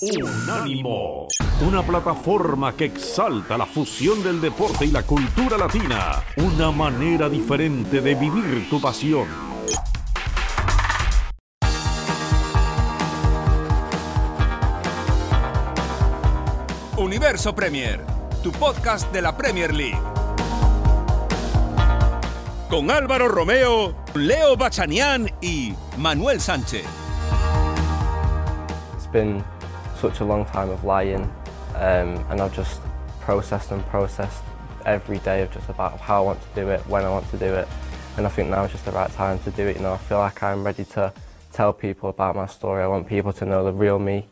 Unánimo, una plataforma que exalta la fusión del deporte y la cultura latina, una manera diferente de vivir tu pasión. Universo Premier, tu podcast de la Premier League. Con Álvaro Romeo, Leo Bachanian y Manuel Sánchez. Such a long time of lying um, and I've just processed and processed every day of just about how I want to do it, when I want to do it and I think now is just the right time to do it. You know, I feel like I'm ready to tell people about my story. I want people to know the real me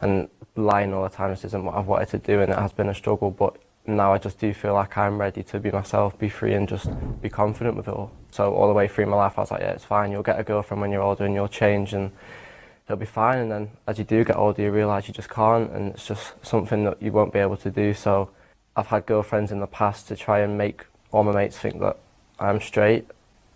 and lying all the time just isn't what I've wanted to do and it has been a struggle but now I just do feel like I'm ready to be myself, be free and just be confident with it all. So all the way through my life I was like, yeah, it's fine, you'll get a girlfriend when you're older and you'll change and it'll be fine. And then as you do get older, you realise you just can't, and it's just something that you won't be able to do. So I've had girlfriends in the past to try and make all my mates think that I'm straight,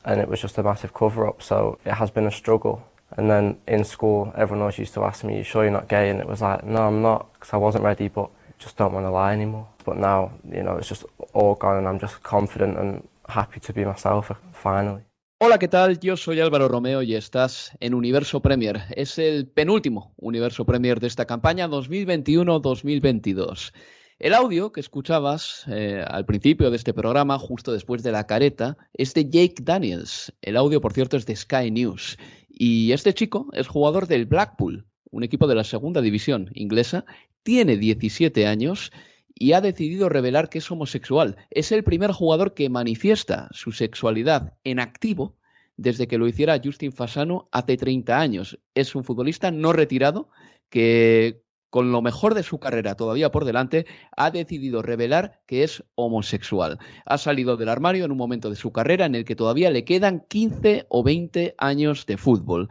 and it was just a massive cover up. So it has been a struggle. And then in school, everyone always used to ask me, "You sure you're not gay?" And it was like, "No, I'm not," because I wasn't ready, but just don't want to lie anymore. But now, you know, it's just all gone, and I'm just confident and happy to be myself finally. Hola, ¿qué tal? Yo soy Álvaro Romeo y estás en Universo Premier. Es el penúltimo Universo Premier de esta campaña 2021-2022. El audio que escuchabas eh, al principio de este programa, justo después de la careta, es de Jake Daniels. El audio, por cierto, es de Sky News. Y este chico es jugador del Blackpool, un equipo de la segunda división inglesa. Tiene 17 años y ha decidido revelar que es homosexual. Es el primer jugador que manifiesta su sexualidad en activo desde que lo hiciera Justin Fasano hace 30 años. Es un futbolista no retirado que con lo mejor de su carrera todavía por delante, ha decidido revelar que es homosexual. Ha salido del armario en un momento de su carrera en el que todavía le quedan 15 o 20 años de fútbol.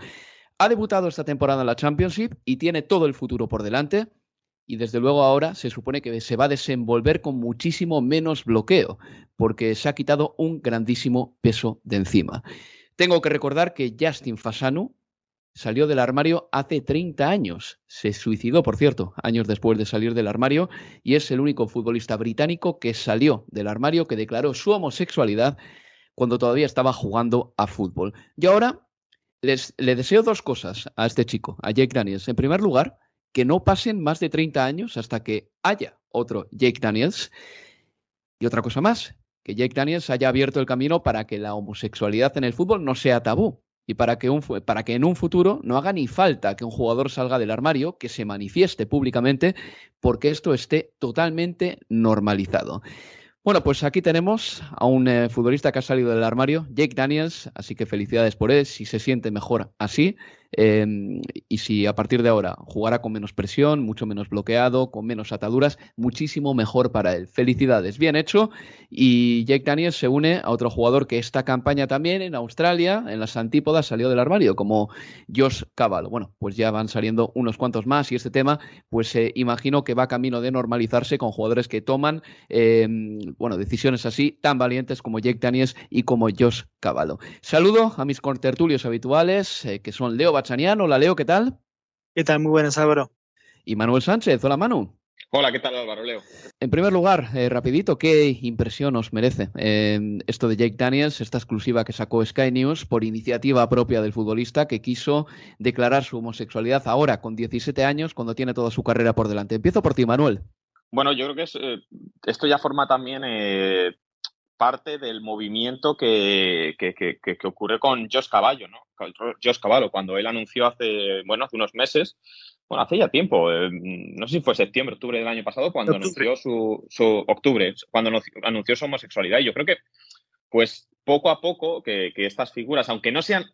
Ha debutado esta temporada en la Championship y tiene todo el futuro por delante y desde luego ahora se supone que se va a desenvolver con muchísimo menos bloqueo, porque se ha quitado un grandísimo peso de encima. Tengo que recordar que Justin Fasanu salió del armario hace 30 años. Se suicidó, por cierto, años después de salir del armario, y es el único futbolista británico que salió del armario, que declaró su homosexualidad cuando todavía estaba jugando a fútbol. Y ahora les, le deseo dos cosas a este chico, a Jake Daniels. En primer lugar, que no pasen más de 30 años hasta que haya otro Jake Daniels. Y otra cosa más, que Jake Daniels haya abierto el camino para que la homosexualidad en el fútbol no sea tabú y para que, un, para que en un futuro no haga ni falta que un jugador salga del armario, que se manifieste públicamente, porque esto esté totalmente normalizado. Bueno, pues aquí tenemos a un eh, futbolista que ha salido del armario, Jake Daniels, así que felicidades por él, si se siente mejor así. Em, y si a partir de ahora jugará con menos presión, mucho menos bloqueado, con menos ataduras, muchísimo mejor para él. Felicidades, bien hecho. Y Jake Daniels se une a otro jugador que esta campaña también en Australia, en las antípodas, salió del armario, como Josh Cavallo. Bueno, pues ya van saliendo unos cuantos más y este tema, pues eh, imagino que va camino de normalizarse con jugadores que toman, em, bueno, decisiones así tan valientes como Jake Daniels y como Josh Cavallo. Saludo a mis contertulios habituales, eh, que son Leo Bachanian. Hola Leo, ¿qué tal? ¿Qué tal? Muy buenas, Álvaro. Y Manuel Sánchez. Hola Manu. Hola, ¿qué tal Álvaro Leo? En primer lugar, eh, rapidito, ¿qué impresión os merece em, esto de Jake Daniels, esta exclusiva que sacó Sky News por iniciativa propia del futbolista que quiso declarar su homosexualidad ahora, con 17 años, cuando tiene toda su carrera por delante? Empiezo por ti, Manuel. Bueno, yo creo que eh, esto ya forma también parte del movimiento que, que, que, ocurre con Josh Caballo, ¿no? Josh Caballo, cuando él anunció hace, bueno, hace unos meses, bueno, hace ya tiempo, eh, no sé si fue septiembre, octubre del año pasado, cuando anunció su, su, octubre, cuando anunció su homosexualidad. Y yo creo que, pues, poco a poco, que, estas figuras, aunque no sean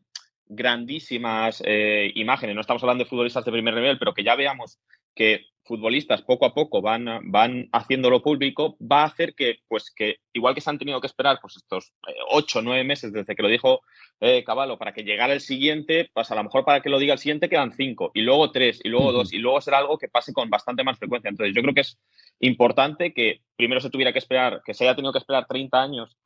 grandísimas eh, imágenes, no estamos hablando de futbolistas de primer nivel, pero que ya veamos que futbolistas poco a poco van, van haciéndolo público, va a hacer que, pues que igual que se han tenido que esperar pues estos eh, ocho, nueve meses desde que lo dijo eh, Caballo para que llegara el siguiente, pues a lo mejor para que lo diga el siguiente quedan cinco, y luego tres, y luego dos, y luego será algo que pase con bastante más frecuencia. Entonces yo creo que es importante que primero se tuviera que esperar, que se haya tenido que esperar 30 años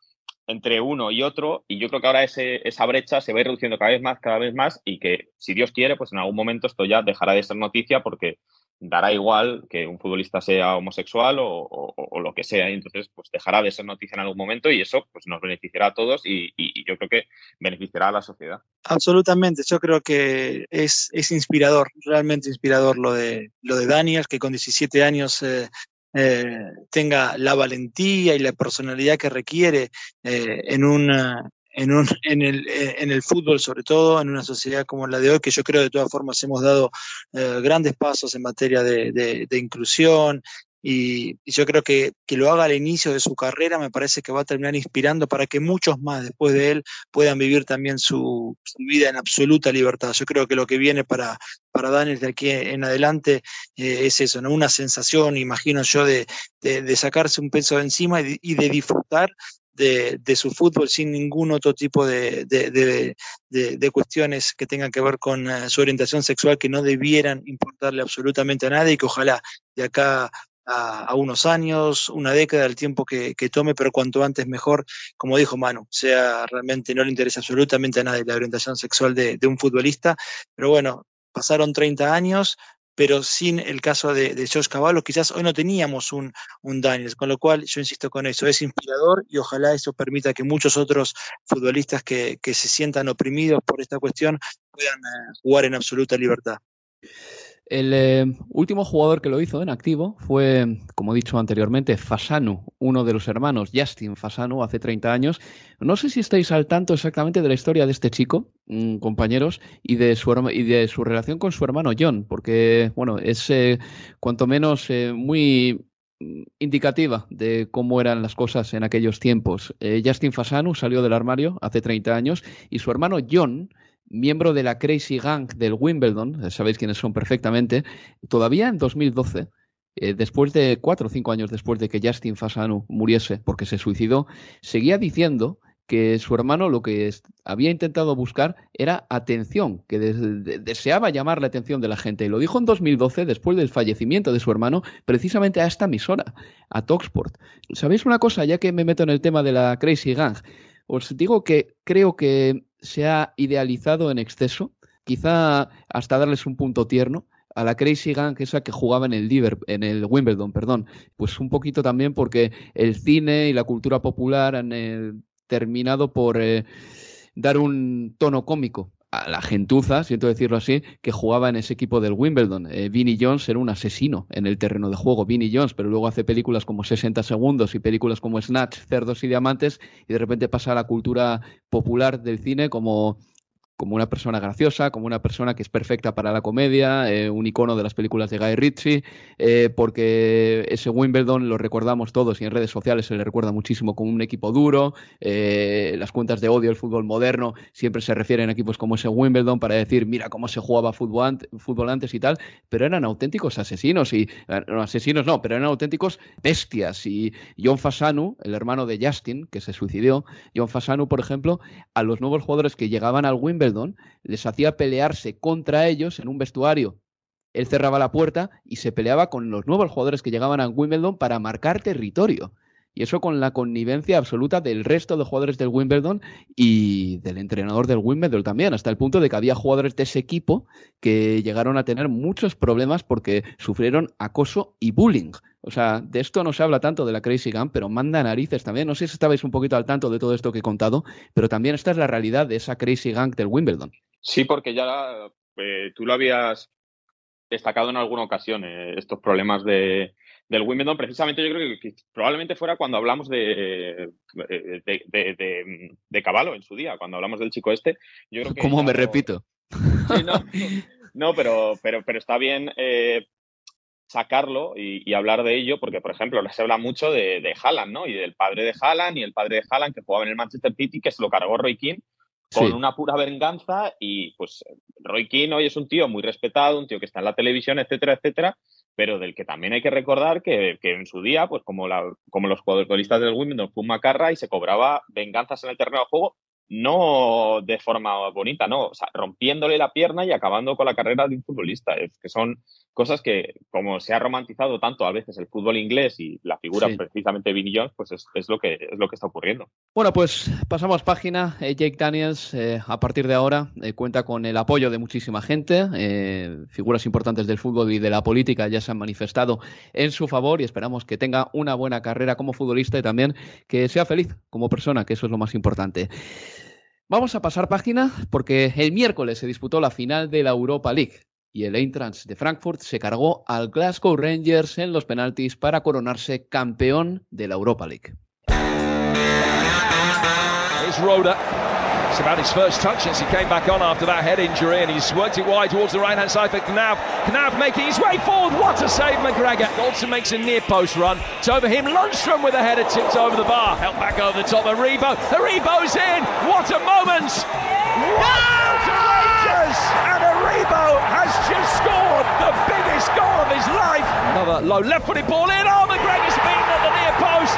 entre uno y otro, y yo creo que ahora ese, esa brecha se va a ir reduciendo cada vez más, cada vez más, y que si Dios quiere, pues en algún momento esto ya dejará de ser noticia porque dará igual que un futbolista sea homosexual o, lo que sea. Y entonces, pues dejará de ser noticia en algún momento y eso pues, nos beneficiará a todos y, yo creo que beneficiará a la sociedad. Absolutamente. Yo creo que es, es inspirador, realmente inspirador lo de, lo de Daniel, que con 17 años eh, eh, tenga la valentía y la personalidad que requiere eh, en, una, en, un, en, el, eh, en, el, fútbol, sobre todo en una sociedad como la de hoy, que yo creo de todas formas hemos dado eh, grandes pasos en materia de, de, inclusión. Y, yo creo que, que lo haga al inicio de su carrera me parece que va a terminar inspirando para que muchos más después de él puedan vivir también su, vida en absoluta libertad. Yo creo que lo que viene para, para Daniel de aquí en adelante eh, es eso, ¿no? una sensación, imagino yo, de, de, sacarse un peso de encima y y de disfrutar de, su fútbol sin ningún otro tipo de, de, cuestiones que tengan que ver con eh, su orientación sexual que no debieran importarle absolutamente a nadie y que ojalá de acá a, unos años, una década, el tiempo que, tome, pero cuanto antes mejor, como dijo Manu, sea realmente no le interesa absolutamente a nadie la orientación sexual de, de un futbolista, pero bueno, pasaron 30 años, pero sin el caso de, de Josh Cavallo, quizás hoy no teníamos un, un Daniels, con lo cual yo insisto con eso, es inspirador y ojalá eso permita que muchos otros futbolistas que, que se sientan oprimidos por esta cuestión puedan eh, jugar en absoluta libertad. El eh, último jugador que lo hizo en activo fue, como he dicho anteriormente, Fasanu, uno de los hermanos, Justin Fasanu, hace 30 años. No sé si estáis al tanto exactamente de la historia de este chico, mm, compañeros, y de, su, relación con su hermano John, porque, bueno, es eh, cuanto menos eh, muy mm, indicativa de cómo eran las cosas en aquellos tiempos. Justin Fasanu salió del armario hace 30 años y su hermano John miembro de la Crazy Gang del Wimbledon, sabéis quiénes son perfectamente, todavía en 2012, eh, después de cuatro o cinco años después de que Justin Fasanu muriese porque se suicidó, seguía diciendo que su hermano lo que había intentado buscar era atención, que deseaba llamar la atención de la gente. Y lo dijo en 2012, después del fallecimiento de su hermano, precisamente a esta emisora, a Talksport. ¿Sabéis una cosa? Ya que me meto en el tema de la Crazy Gang, os digo que creo que se ha idealizado en exceso, quizá hasta darles un punto tierno a la Crazy Gang, esa que jugaba en el, en el Wimbledon, perdón. Pues un poquito también porque el cine y la cultura popular han eh, terminado por eh, dar un tono cómico a la gentuza, siento decirlo así, que jugaba en ese equipo del Wimbledon. Eh, Vinnie Jones era un asesino en el terreno de juego, Vinnie Jones, pero luego hace películas como 60 segundos y películas como Snatch, Cerdos y Diamantes, y de repente pasa a la cultura popular del cine como como una persona graciosa, como una persona que es perfecta para la comedia, eh, un icono de las películas de Guy Ritchie, eh, porque ese Wimbledon lo recordamos todos y en redes sociales se le recuerda muchísimo como un equipo duro, eh, las cuentas de odio del fútbol moderno siempre se refieren a equipos como ese Wimbledon para decir, mira cómo se jugaba fútbol, antes y tal, pero eran auténticos asesinos y, no, asesinos no, pero eran auténticos bestias. Y John Fasanu, el hermano de Justin, que se suicidió, John Fasanu, por ejemplo, a los nuevos jugadores que llegaban al Wimbledon, les hacía pelearse contra ellos en un vestuario. Él cerraba la puerta y se peleaba con los nuevos jugadores que llegaban a Wimbledon para marcar territorio. Y eso con la connivencia absoluta del resto de jugadores del Wimbledon y del entrenador del Wimbledon también, hasta el punto de que había jugadores de ese equipo que llegaron a tener muchos problemas porque sufrieron acoso y bullying. O sea, de esto no se habla tanto de la Crazy Gang, pero manda narices también. No sé si estabais un poquito al tanto de todo esto que he contado, pero también esta es la realidad de esa Crazy Gang del Wimbledon. Sí, porque ya eh, tú lo habías destacado en alguna ocasión, eh, estos problemas de, del Wimbledon, precisamente yo creo que, probablemente fuera cuando hablamos de de, de, Caballo en su día, cuando hablamos del chico este. Yo creo que ¿Cómo me repito? no, pero, pero, pero está bien eh, sacarlo y, hablar de ello, porque, por ejemplo, se habla mucho de, de Haaland, ¿no? Y del padre de Haaland y el padre de Haaland que jugaba en el Manchester City, que se lo cargó Roy Keane con una pura venganza y pues Roy Keane hoy es un tío muy respetado, un tío que está en la televisión, etcétera, etcétera, pero del que también hay que recordar que, que en su día, pues como, la, como los futbolistas del Wimbledon fue un macarra y se cobraba venganzas en el terreno de juego no de forma bonita, no, o sea, rompiéndole la pierna y acabando con la carrera de un futbolista. Es que son cosas que, como se ha romantizado tanto a veces el fútbol inglés y la figura precisamente de Vinny Jones, pues es, lo que, es lo que está ocurriendo. Bueno, pues pasamos página. Eh, Jake Daniels, eh, a partir de ahora, eh, cuenta con el apoyo de muchísima gente. figuras importantes del fútbol y de la política ya se han manifestado en su favor y esperamos que tenga una buena carrera como futbolista y también que sea feliz como persona, que eso es lo más importante. Vamos a pasar página porque el miércoles se disputó la final de la Europa League y el Eintracht de Frankfurt se cargó al Glasgow Rangers en los penaltis para coronarse campeón de la Europa League. It's about his first touch since he came back on after that head injury, and he's worked it wide towards the right-hand side for Knav. Knav making his way forward. What a save, McGregor. Goldson makes a near post run. It's over him. Lundstrom with a header tipped over the bar. Help back over the top. Aribo. Aribo's in. What a moment. Scored the biggest goal of his life. Another low left-footed ball in. Oh, McGregor's beaten at the near post.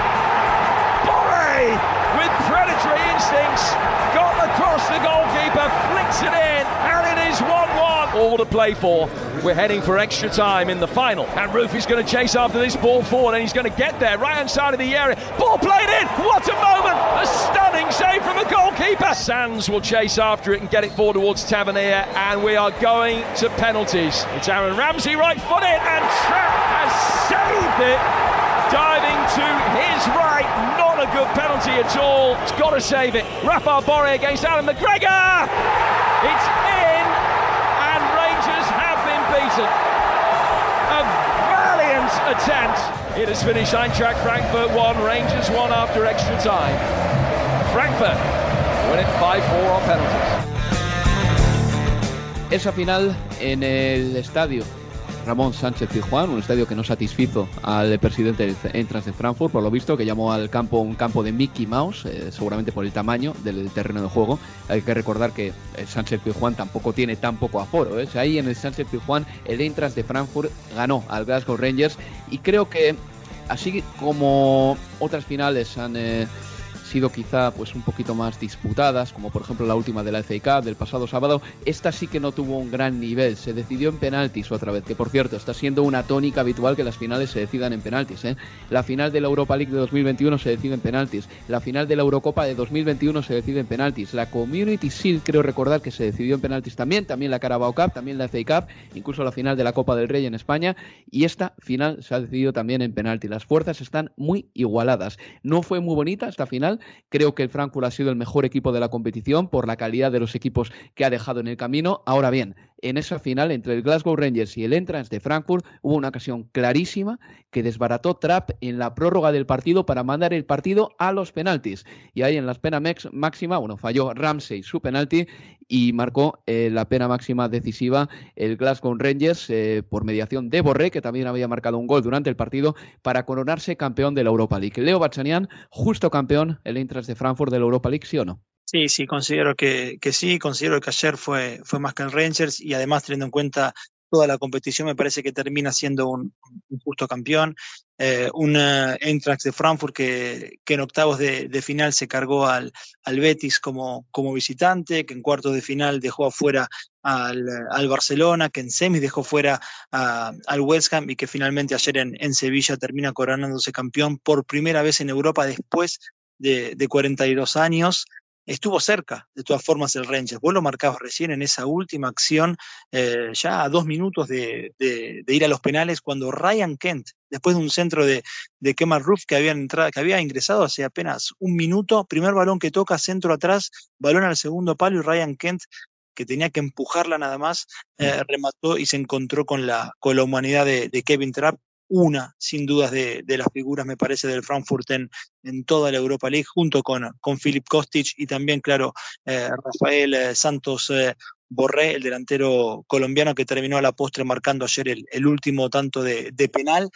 Borre with predatory instincts got across the goalkeeper, flicks it in, and it is 1-1. All to play for. We're heading for extra time in the final. And Roof is going to chase after this ball forward, and he's going to get there, right hand side of the area. Ball played in. What a moment! A stunning save from the goalkeeper. Sands will chase after it and get it forward towards Tavernier, and we are going to penalties. It's Aaron Ramsey right footed, and Trapp has saved it diving to his right. Not a good penalty at all. It's got to save it. Rafa Borre against Alan McGregor. It's beaten. A valiant attempt. It has finished Eintracht Frankfurt 1, Rangers 1 after extra time. Frankfurt win it 5-4 on penalties. Esa final en el estadio Ramón Sánchez Juan, un estadio que no satisfizo al presidente Entras de Frankfurt, por lo visto, que llamó al campo un campo de Mickey Mouse, eh, seguramente por el tamaño del, terreno de juego. Hay que recordar que el Sánchez Juan tampoco tiene tan poco aforo. ¿eh? Ahí en el Sánchez Juan el Entras de Frankfurt ganó al Glasgow Rangers y creo que así como otras finales han... Eh, sido quizá pues un poquito más disputadas, como por ejemplo la última de la FA Cup del pasado sábado, esta sí que no tuvo un gran nivel, se decidió en penaltis otra vez, que por cierto está siendo una tónica habitual que las finales se decidan en penaltis. ¿eh? La final de la Europa League de 2021 se decide en penaltis, la final de la Eurocopa de 2021 se decide en penaltis, la Community Shield creo recordar que se decidió en penaltis también, también la Carabao Cup, también la FA Cup, incluso la final de la Copa del Rey en España y esta final se ha decidido también en penaltis. Las fuerzas están muy igualadas. No fue muy bonita esta final, Creo que el Frankfurt ha sido el mejor equipo de la competición por la calidad de los equipos que ha dejado en el camino. Ahora bien, en esa final entre el Glasgow Rangers y el Entrance de Frankfurt hubo una ocasión clarísima que desbarató Trapp en la prórroga del partido para mandar el partido a los penaltis. Y ahí en la pena máxima, bueno, falló Ramsey su penalti y marcó eh, la pena máxima decisiva el Glasgow Rangers eh, por mediación de Borré, que también había marcado un gol durante el partido para coronarse campeón de la Europa League. Leo Bachanian, justo campeón, el Eintracht de Frankfurt de la Europa League, ¿sí o no? Sí, sí, considero que, que sí, considero que ayer fue, fue más que el Rangers y además teniendo en cuenta toda la competición me parece que termina siendo un, justo campeón. Eh, un Eintracht de Frankfurt que, que en octavos de, final se cargó al, al, Betis como, como visitante, que en cuartos de final dejó afuera al, al Barcelona, que en semis dejó fuera al West Ham y que finalmente ayer en, en, Sevilla termina coronándose campeón por primera vez en Europa después de, de 42 años estuvo cerca, de todas formas, el Rangers. Vos lo marcabas recién en esa última acción, eh, ya a dos minutos de, ir a los penales, cuando Ryan Kent, después de un centro de, de Kemar Roof que había, entrado, que había ingresado hace apenas un minuto, primer balón que toca, centro atrás, balón al segundo palo y Ryan Kent que tenía que empujarla nada más, eh, remató y se encontró con la, con la humanidad de, de Kevin Trapp, una, sin dudas, de, las figuras, me parece, del Frankfurt en, en, toda la Europa League, junto con, con Filip Kostic y también, claro, eh, Rafael eh, Santos eh, Borré, el delantero colombiano que terminó a la postre marcando ayer el, último tanto de, penal.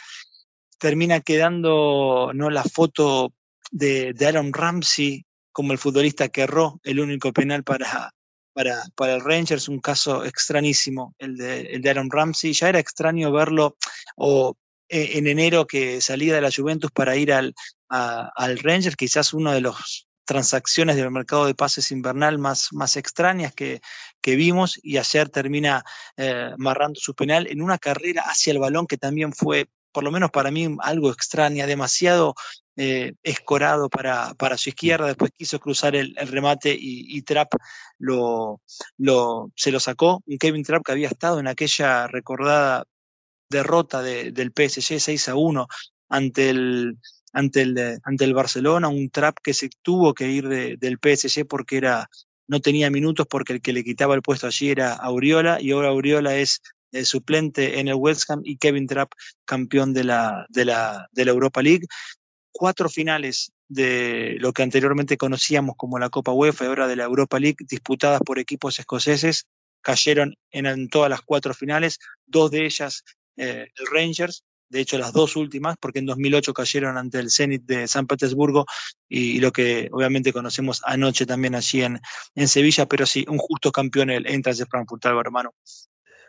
Termina quedando ¿no? la foto de, de, Aaron Ramsey como el futbolista que erró el único penal para, para, para el Rangers, un caso extrañísimo, el de, el de Aaron Ramsey. Ya era extraño verlo, o en enero que salía de la Juventus para ir al, al Rangers, quizás una de las transacciones del mercado de pases invernal más, más extrañas que, que vimos y ayer termina eh, marrando su penal en una carrera hacia el balón que también fue, por lo menos para mí, algo extraña, demasiado eh, escorado para, para, su izquierda, después quiso cruzar el, remate y, Trapp lo, lo, se lo sacó. Un Kevin Trapp que había estado en aquella recordada derrota del PSG 6 a 1 ante el, ante el, ante el Barcelona, un Trapp que se tuvo que ir del PSG porque era, no tenía minutos porque el que le quitaba el puesto allí era Auriola y ahora Auriola es el suplente en el West Ham y Kevin Trapp campeón de la, de la, de la Europa League. Cuatro finales de lo que anteriormente conocíamos como la Copa UEFA y ahora de la Europa League, disputadas por equipos escoceses, cayeron en, todas las cuatro finales, dos de ellas eh, el Rangers, de hecho las dos últimas, porque en 2008 cayeron ante el Zenit de San Petersburgo y, lo que obviamente conocemos anoche también allí en, en Sevilla, pero sí, un justo campeón el Eintracht de Frankfurt, hermano.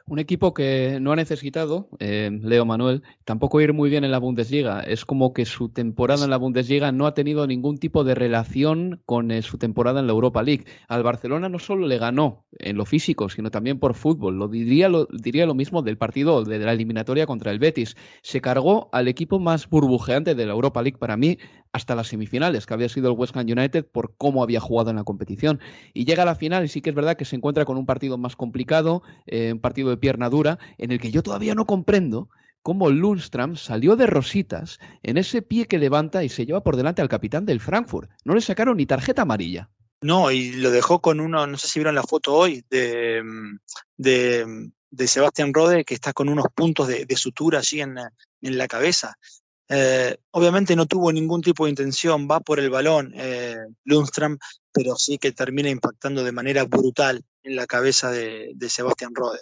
Un equipo que no ha necesitado, eh, Leo Manuel, tampoco ir muy bien en la Bundesliga. Es como que su temporada en la Bundesliga no ha tenido ningún tipo de relación con eh, su temporada en la Europa League. Al Barcelona no solo le ganó en lo físico, sino también por fútbol. Lo diría lo, diría lo mismo del partido de la eliminatoria contra el Betis. Se cargó al equipo más burbujeante de la Europa League para mí hasta las semifinales, que había sido el West Ham United por cómo había jugado en la competición. Y llega a la final y sí que es verdad que se encuentra con un partido más complicado, eh, un partido de pierna dura, en el que yo todavía no comprendo cómo Lundstram salió de rositas en ese pie que levanta y se lleva por delante al capitán del Frankfurt. No le sacaron ni tarjeta amarilla. No, y lo dejó con uno, no sé si vieron la foto hoy, de, de, de Sebastián Rode, que está con unos puntos de, sutura allí en, en la cabeza. Eh, obviamente no tuvo ningún tipo de intención, va por el balón eh, pero sí que termina impactando de manera brutal en la cabeza de, de Sebastián Rode.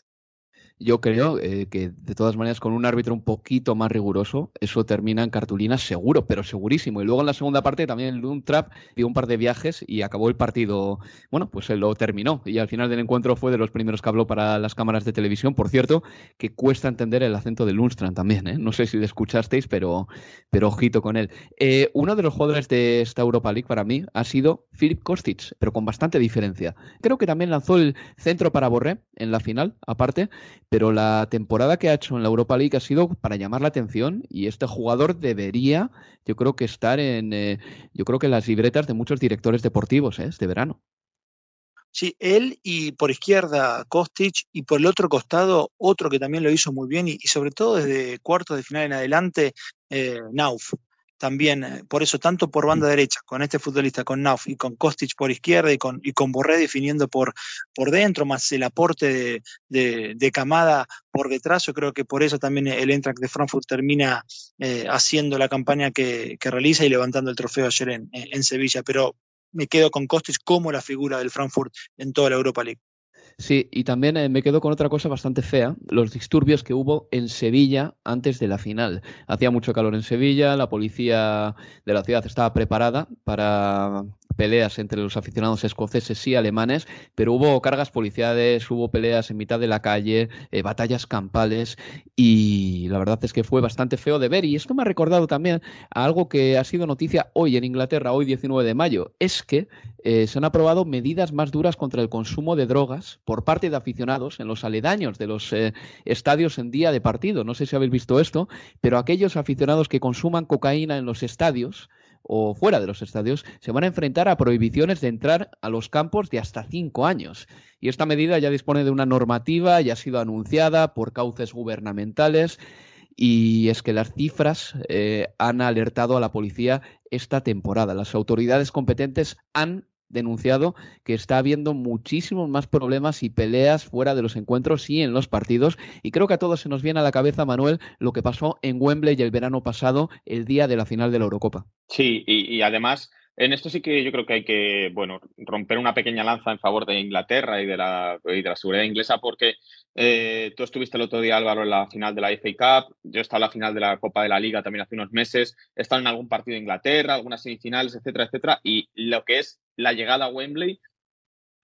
Yo creo eh, que de todas maneras con un árbitro un poquito más riguroso, eso termina en cartulina seguro, pero segurísimo. Y luego en la segunda parte también el dio un par de viajes y acabó el partido, bueno, pues se lo terminó. Y al final del encuentro fue de los primeros que habló para las cámaras de televisión. Por cierto, que cuesta entender el acento de Lundstrand también, ¿eh? No sé si lo escuchasteis, pero, pero ojito con él. Eh, uno de los jugadores de esta Europa League para mí ha sido Filip Kostic, pero con bastante diferencia. Creo que también lanzó el centro para Borré en la final, aparte, pero la temporada que ha hecho en la Europa League ha sido para llamar la atención y este jugador debería, yo creo que estar en, eh, yo creo que las libretas de muchos directores deportivos ¿eh? este verano. Sí, él y por izquierda Kostic y por el otro costado otro que también lo hizo muy bien y, sobre todo desde cuartos de final en adelante, eh, Nauf también, eh, por eso, tanto por banda derecha, con este futbolista, con Nauf y con Kostic por izquierda y con, y con Borré definiendo por, por dentro, más el aporte de, de, Camada por detrás, yo creo que por eso también el Eintracht de Frankfurt termina eh, haciendo la campaña que, que, realiza y levantando el trofeo ayer en, en Sevilla, pero me quedo con Kostic como la figura del Frankfurt en toda la Europa League. Sí, y también eh, me quedo con otra cosa bastante fea, los disturbios que hubo en Sevilla antes de la final. Hacía mucho calor en Sevilla, la policía de la ciudad estaba preparada para peleas entre los aficionados escoceses y alemanes, pero hubo cargas policiales, hubo peleas en mitad de la calle, eh, batallas campales y la verdad es que fue bastante feo de ver y esto me ha recordado también a algo que ha sido noticia hoy en Inglaterra, hoy 19 de mayo, es que eh, se han aprobado medidas más duras contra el consumo de drogas por parte de aficionados en los aledaños de los eh, estadios en día de partido. No sé si habéis visto esto, pero aquellos aficionados que consuman cocaína en los estadios, o fuera de los estadios se van a enfrentar a prohibiciones de entrar a los campos de hasta cinco años. Y esta medida ya dispone de una normativa, ya ha sido anunciada por cauces gubernamentales. Y es que las cifras eh, han alertado a la policía esta temporada. Las autoridades competentes han denunciado que está habiendo muchísimos más problemas y peleas fuera de los encuentros y en los partidos. Y creo que a todos se nos viene a la cabeza, Manuel, lo que pasó en Wembley el verano pasado, el día de la final de la Eurocopa. Sí, y, además en esto sí que yo creo que hay que, bueno, romper una pequeña lanza en favor de Inglaterra y de la, y de la seguridad inglesa, porque eh, tú estuviste el otro día, Álvaro, en la final de la FA Cup, yo he estado en la final de la Copa de la Liga también hace unos meses, he estado en algún partido de Inglaterra, algunas semifinales, etcétera, etcétera, y lo que es la llegada a Wembley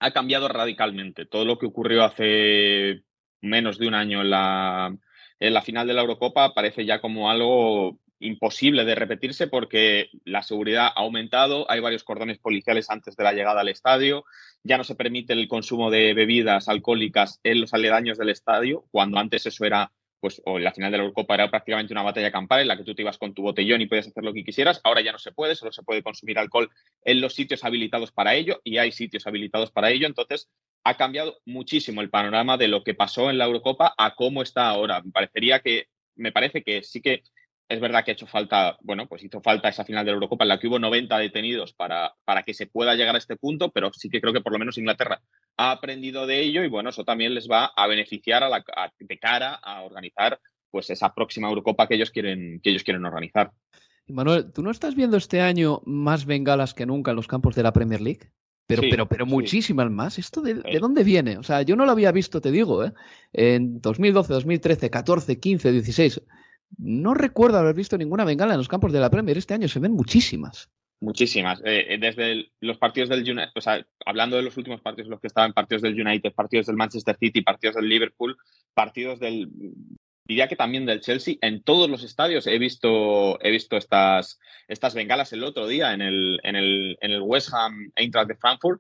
ha cambiado radicalmente. Todo lo que ocurrió hace menos de un año en la, en la final de la Eurocopa parece ya como algo imposible de repetirse porque la seguridad ha aumentado, hay varios cordones policiales antes de la llegada al estadio, ya no se permite el consumo de bebidas alcohólicas en los aledaños del estadio, cuando antes eso era pues o en la final de la Eurocopa era prácticamente una batalla campal en la que tú te ibas con tu botellón y podías hacer lo que quisieras. Ahora ya no se puede, solo se puede consumir alcohol en los sitios habilitados para ello y hay sitios habilitados para ello. Entonces ha cambiado muchísimo el panorama de lo que pasó en la Eurocopa a cómo está ahora. Me parecería que, me parece que sí que es verdad que ha hecho falta, bueno, pues hizo falta esa final de la Eurocopa en la que hubo 90 detenidos para, para que se pueda llegar a este punto, pero sí que creo que por lo menos Inglaterra ha aprendido de ello y bueno, eso también les va a beneficiar a la, de cara a organizar pues esa próxima Eurocopa que ellos quieren, que ellos quieren organizar. Manuel, ¿tú no estás viendo este año más bengalas que nunca en los campos de la Premier League? Pero, pero, pero muchísimas más. ¿Esto de, de, dónde viene? O sea, yo no lo había visto, te digo, ¿eh? en 2012, 2013, 14, 15, 16. No recuerdo haber visto ninguna bengala en los campos de la Premier. Este año se ven muchísimas. Muchísimas. Eh, eh desde los partidos del United, o sea, hablando de los últimos partidos, los que estaban, partidos del United, partidos del Manchester City, partidos del Liverpool, partidos del, diría que también del Chelsea, en todos los estadios he visto, he visto estas, estas bengalas el otro día en el, en el, en el West Ham Eintracht de Frankfurt.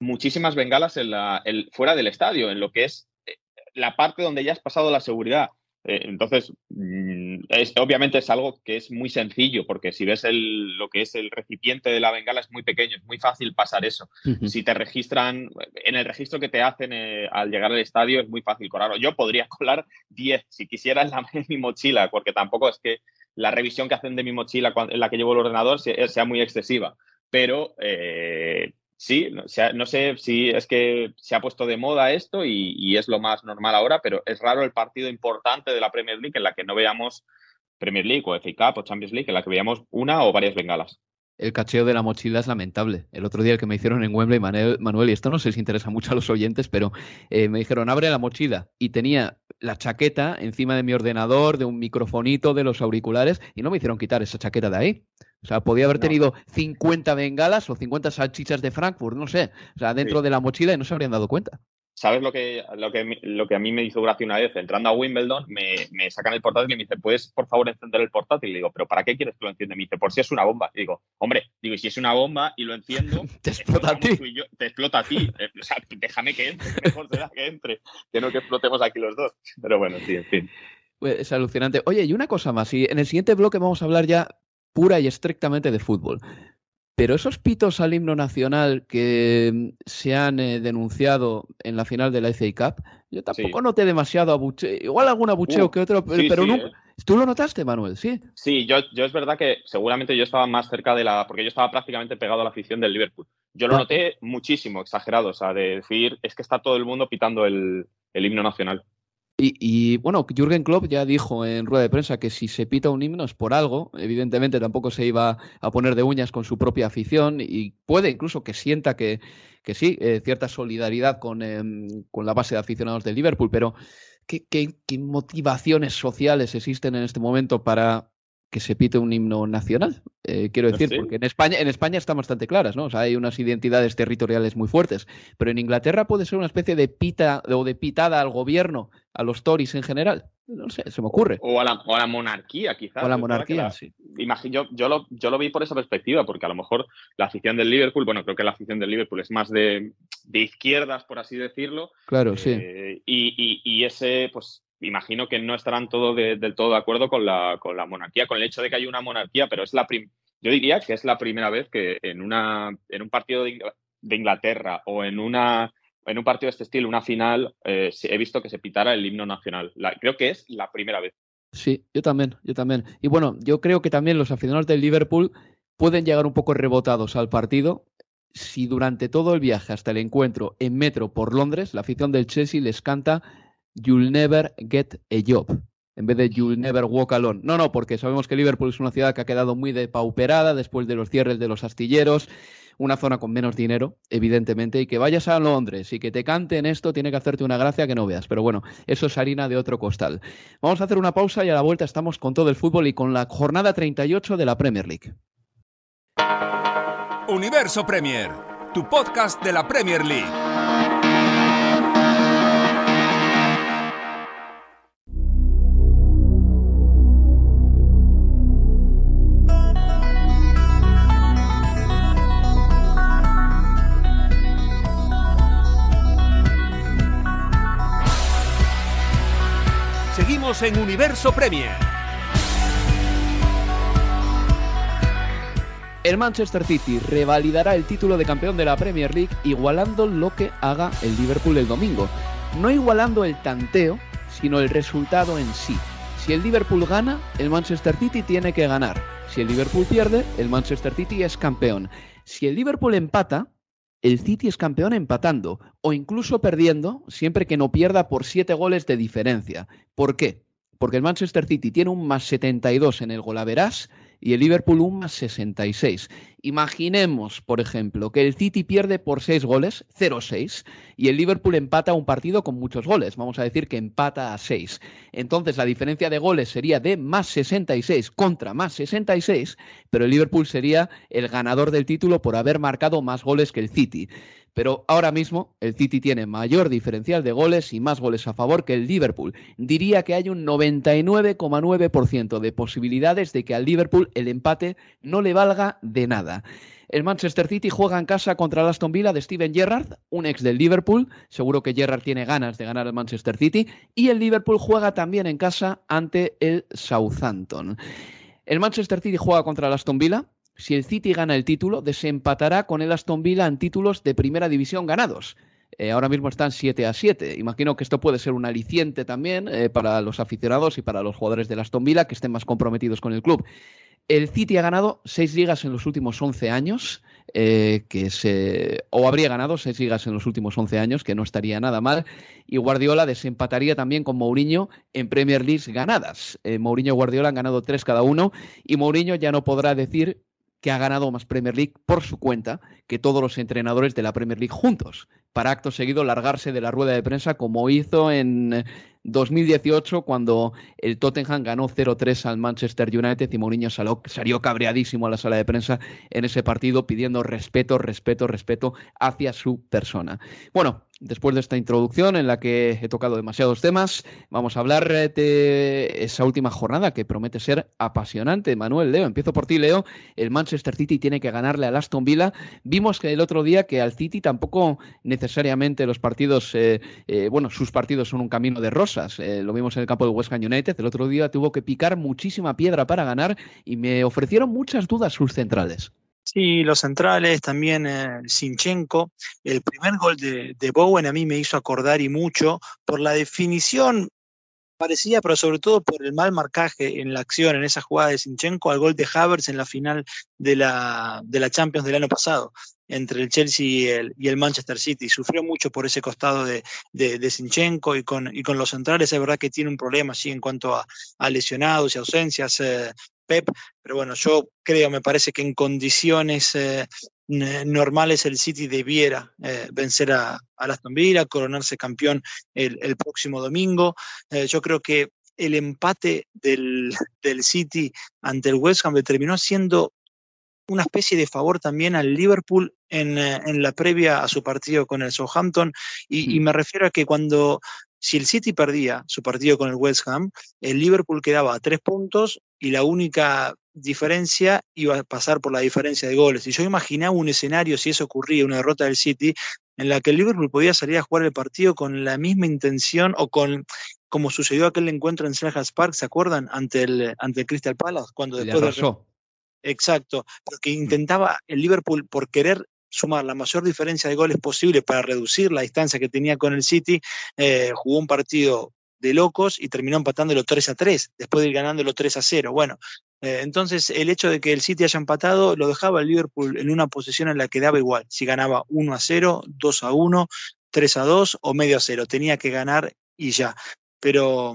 Muchísimas bengalas en la, el, fuera del estadio, en lo que es eh, la parte donde ya has pasado la seguridad. Eh, entonces, mm, es, obviamente es algo que es muy sencillo, porque si ves el, lo que es el recipiente de la bengala es muy pequeño, es muy fácil pasar eso. Si te registran, en el registro que te hacen eh, al llegar al estadio es muy fácil colarlo. Yo podría colar 10 si quisiera en, la, mi mochila, porque tampoco es que la revisión que hacen de mi mochila en la que llevo el ordenador sea, muy excesiva. Pero eh, sí, no, sé si es que se ha puesto de moda esto y, es lo más normal ahora, pero es raro el partido importante de la Premier League en la que no veamos Premier League o FA Cup o Champions League, en la que veamos una o varias bengalas. El cacheo de la mochila es lamentable. El otro día el que me hicieron en Wembley, Manuel, y esto no sé si interesa mucho a los oyentes, pero eh, me dijeron, abre la mochila. Y tenía la chaqueta encima de mi ordenador, de un microfonito, de los auriculares, y no me hicieron quitar esa chaqueta de ahí. O sea, podía haber tenido 50 bengalas o 50 salchichas de Frankfurt, no sé, o sea, dentro de la mochila y no se habrían dado cuenta. ¿Sabes lo que, lo, que, lo que a mí me hizo gracia una vez? Entrando a Wimbledon, me, sacan el portátil y me dice, ¿puedes por favor encender el portátil? Y digo, ¿pero para qué quieres que lo encienda? Me dice, por si es una bomba. Y digo, hombre, digo, y si es una bomba y lo enciendo, te explota a ti. te explota a ti. Eh, o sea, déjame que entre, mejor será que entre, que no que explotemos aquí los dos. Pero bueno, sí, en fin. Pues es alucinante. Oye, y una cosa más, y en el siguiente bloque vamos a hablar ya pura y estrictamente de fútbol. Pero esos pitos al himno nacional que mm, se han eh, denunciado en la final de la FA Cup, yo tampoco noté demasiado abucheo, igual algún abucheo uh, que otro, pero, no, eh. ¿Tú lo notaste, Manuel? Sí. Sí, yo, yo es verdad que seguramente yo estaba más cerca de la. porque yo estaba prácticamente pegado a la afición del Liverpool. Yo lo ah. noté muchísimo, exagerado, o sea, de decir, es que está todo el mundo pitando el himno nacional. Y, bueno, Jürgen Klopp ya dijo en rueda de prensa que si se pita un himno es por algo. Evidentemente tampoco se iba a poner de uñas con su propia afición y puede incluso que sienta que, que sí, eh, cierta solidaridad con, em, con, la base de aficionados del Liverpool, pero ¿qué, qué, qué motivaciones sociales existen en este momento para que se pite un himno nacional. Eh, quiero decir, porque en España, en España están bastante claras, ¿no? O sea, hay unas identidades territoriales muy fuertes. Pero en Inglaterra puede ser una especie de pita o de pitada al gobierno, a los Tories en general. No sé, se me ocurre. O a la, monarquía, quizás. O a la monarquía, sí. Imagino, yo, lo, yo lo vi por esa perspectiva, porque a lo mejor la afición del Liverpool, bueno, creo que la afición del Liverpool es más de, izquierdas, por así decirlo. Claro, sí. Eh, y, y ese, pues imagino que no estarán todos del todo de acuerdo con la, con la monarquía, con el hecho de que hay una monarquía, pero es la yo diría que es la primera vez que en, una, en un partido de, Inglaterra o en, una, en un partido de este estilo, una final, eh, he visto que se pitara el himno nacional. creo que es la primera vez. Sí, yo también, yo también. Y bueno, yo creo que también los aficionados del Liverpool pueden llegar un poco rebotados al partido si durante todo el viaje hasta el encuentro en metro por Londres, la afición del Chelsea les canta You'll never get a job. En vez de You'll never walk alone. No, no, porque sabemos que Liverpool es una ciudad que ha quedado muy depauperada después de los cierres de los astilleros, una zona con menos dinero, evidentemente, y que vayas a Londres y que te canten esto tiene que hacerte una gracia que no veas. Pero bueno, eso es harina de otro costal. Vamos a hacer una pausa y a la vuelta estamos con todo el fútbol y con la jornada 38 de la Premier League. Universo Premier, tu podcast de la Premier League. En Universo Premier. El Manchester City revalidará el título de campeón de la Premier League igualando lo que haga el Liverpool el domingo. No igualando el tanteo, sino el resultado en sí. Si el Liverpool gana, el Manchester City tiene que ganar. Si el Liverpool pierde, el Manchester City es campeón. Si el Liverpool empata, el City es campeón empatando o incluso perdiendo siempre que no pierda por siete goles de diferencia. ¿Por qué? Porque el Manchester City tiene un más 72 en el golaveras y el Liverpool un más 66. Imaginemos, por ejemplo, que el City pierde por 6 goles, 0-6, y el Liverpool empata un partido con muchos goles. Vamos a decir que empata a 6. Entonces la diferencia de goles sería de más 66 contra más 66, pero el Liverpool sería el ganador del título por haber marcado más goles que el City. Pero ahora mismo el City tiene mayor diferencial de goles y más goles a favor que el Liverpool. Diría que hay un 99,9% de posibilidades de que al Liverpool el empate no le valga de nada. El Manchester City juega en casa contra el Aston Villa de Steven Gerrard, un ex del Liverpool. Seguro que Gerrard tiene ganas de ganar el Manchester City. Y el Liverpool juega también en casa ante el Southampton. El Manchester City juega contra el Aston Villa, si el City gana el título, desempatará con el Aston Villa en títulos de primera división ganados. Eh, ahora mismo están 7 a 7. Imagino que esto puede ser un aliciente también eh, para los aficionados y para los jugadores del Aston Villa que estén más comprometidos con el club. El City ha ganado seis ligas en los últimos 11 años, eh, que se, o habría ganado seis ligas en los últimos 11 años, que no estaría nada mal. Y Guardiola desempataría también con Mourinho en Premier League ganadas. Mourinho y Guardiola han ganado tres cada uno y Mourinho ya no podrá decir que ha ganado más Premier League por su cuenta que todos los entrenadores de la Premier League juntos, para acto seguido largarse de la rueda de prensa como hizo en 2018 cuando el Tottenham ganó 0-3 al Manchester United y Mourinho salió, cabreadísimo a la sala de prensa en ese partido pidiendo respeto, respeto, respeto hacia su persona. Bueno, después de esta introducción en la que he tocado demasiados temas, vamos a hablar de esa última jornada que promete ser apasionante. Manuel, Leo, empiezo por ti, Leo. El Manchester City tiene que ganarle al Aston Villa. Vimos que el otro día que al City tampoco necesariamente los partidos, eh, eh, bueno, sus partidos son un camino de rosas. Eh, lo vimos en el campo del West Ham United. El otro día tuvo que picar muchísima piedra para ganar y me ofrecieron muchas dudas sus centrales. Sí, los centrales, también eh, Sinchenko. El primer gol de, Bowen a mí me hizo acordar y mucho por la definición parecía, pero sobre todo por el mal marcaje en la acción, en esa jugada de Sinchenko, al gol de Havertz en la final de la, de la Champions del año pasado entre el Chelsea y el, y el, Manchester City. Sufrió mucho por ese costado de, de, Sinchenko y con, y con los centrales. Es verdad que tiene un problema así en cuanto a, a lesionados y ausencias. Eh, Pep, pero bueno, yo creo, me parece que en condiciones eh, normales el City debiera eh, vencer a, a Aston Villa, coronarse campeón el, el próximo domingo. Eh, yo creo que el empate del, del, City ante el West Ham terminó siendo una especie de favor también al Liverpool en, en la previa a su partido con el Southampton y, y, me refiero a que cuando si el City perdía su partido con el West Ham, el Liverpool quedaba a tres puntos y la única diferencia iba a pasar por la diferencia de goles. Y yo imaginaba un escenario, si eso ocurría, una derrota del City, en la que el Liverpool podía salir a jugar el partido con la misma intención o con como sucedió aquel encuentro en Selhurst Park, ¿se acuerdan? Ante el, ante el Crystal Palace, cuando después de... Exacto, porque intentaba el Liverpool por querer sumar la mayor diferencia de goles posible para reducir la distancia que tenía con el City, eh, jugó un partido de locos y terminó empatándolo 3 a 3, después de ir ganándolo 3 a 0. Bueno, eh, entonces el hecho de que el City haya empatado lo dejaba el Liverpool en una posición en la que daba igual, si ganaba 1 a 0, 2 a 1, 3 a 2 o medio a 0, tenía que ganar y ya. Pero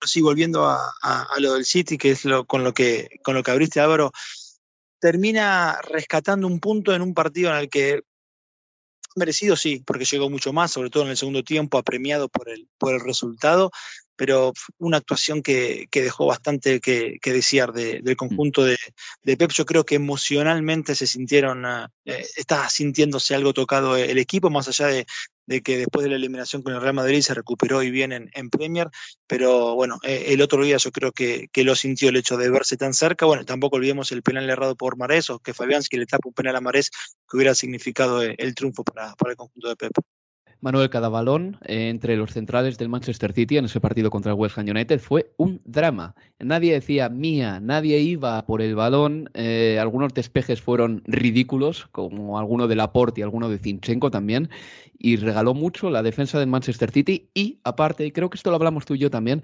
sí, volviendo a, a, a lo del City, que es lo, con, lo que, con lo que abriste Álvaro, termina rescatando un punto en un partido en el que merecido sí, porque llegó mucho más, sobre todo en el segundo tiempo, apremiado por el, por el resultado, pero una actuación que, que dejó bastante que, que desear de, del conjunto de, de, Pep. Yo creo que emocionalmente se sintieron, eh, está sintiéndose algo tocado el equipo, más allá de, de que después de la eliminación con el Real Madrid se recuperó y bien en, Premier, pero bueno, eh, el otro día yo creo que, que, lo sintió el hecho de verse tan cerca. Bueno, tampoco olvidemos el penal errado por Marés, o que Fabianski le tapa un penal a Marés que hubiera significado el, eh, el triunfo para, para, el conjunto de Pep. Manuel, cada balón eh, entre los centrales del Manchester City en ese partido contra el West Ham United fue un drama. Nadie decía mía, nadie iba por el balón. Eh, algunos despejes fueron ridículos, como alguno de Laporte y alguno de Zinchenko también, y regaló mucho la defensa del Manchester City. Y aparte, y creo que esto lo hablamos tú y yo también,